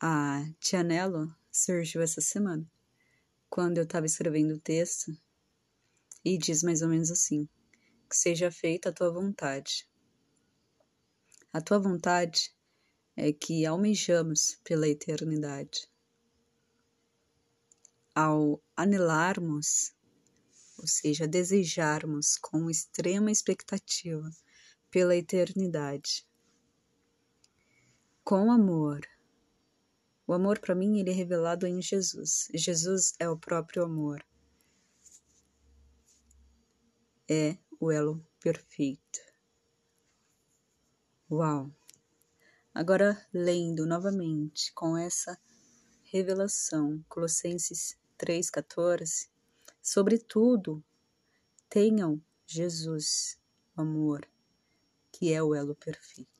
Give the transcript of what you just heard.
A Tianello surgiu essa semana, quando eu estava escrevendo o texto, e diz mais ou menos assim: que seja feita a tua vontade. A tua vontade é que almejamos pela eternidade. Ao anelarmos, ou seja, desejarmos com extrema expectativa pela eternidade, com amor, o amor para mim ele é revelado em Jesus. Jesus é o próprio amor. É o elo perfeito. Uau! Agora lendo novamente com essa revelação, Colossenses 3:14, sobretudo tenham Jesus, amor, que é o elo perfeito.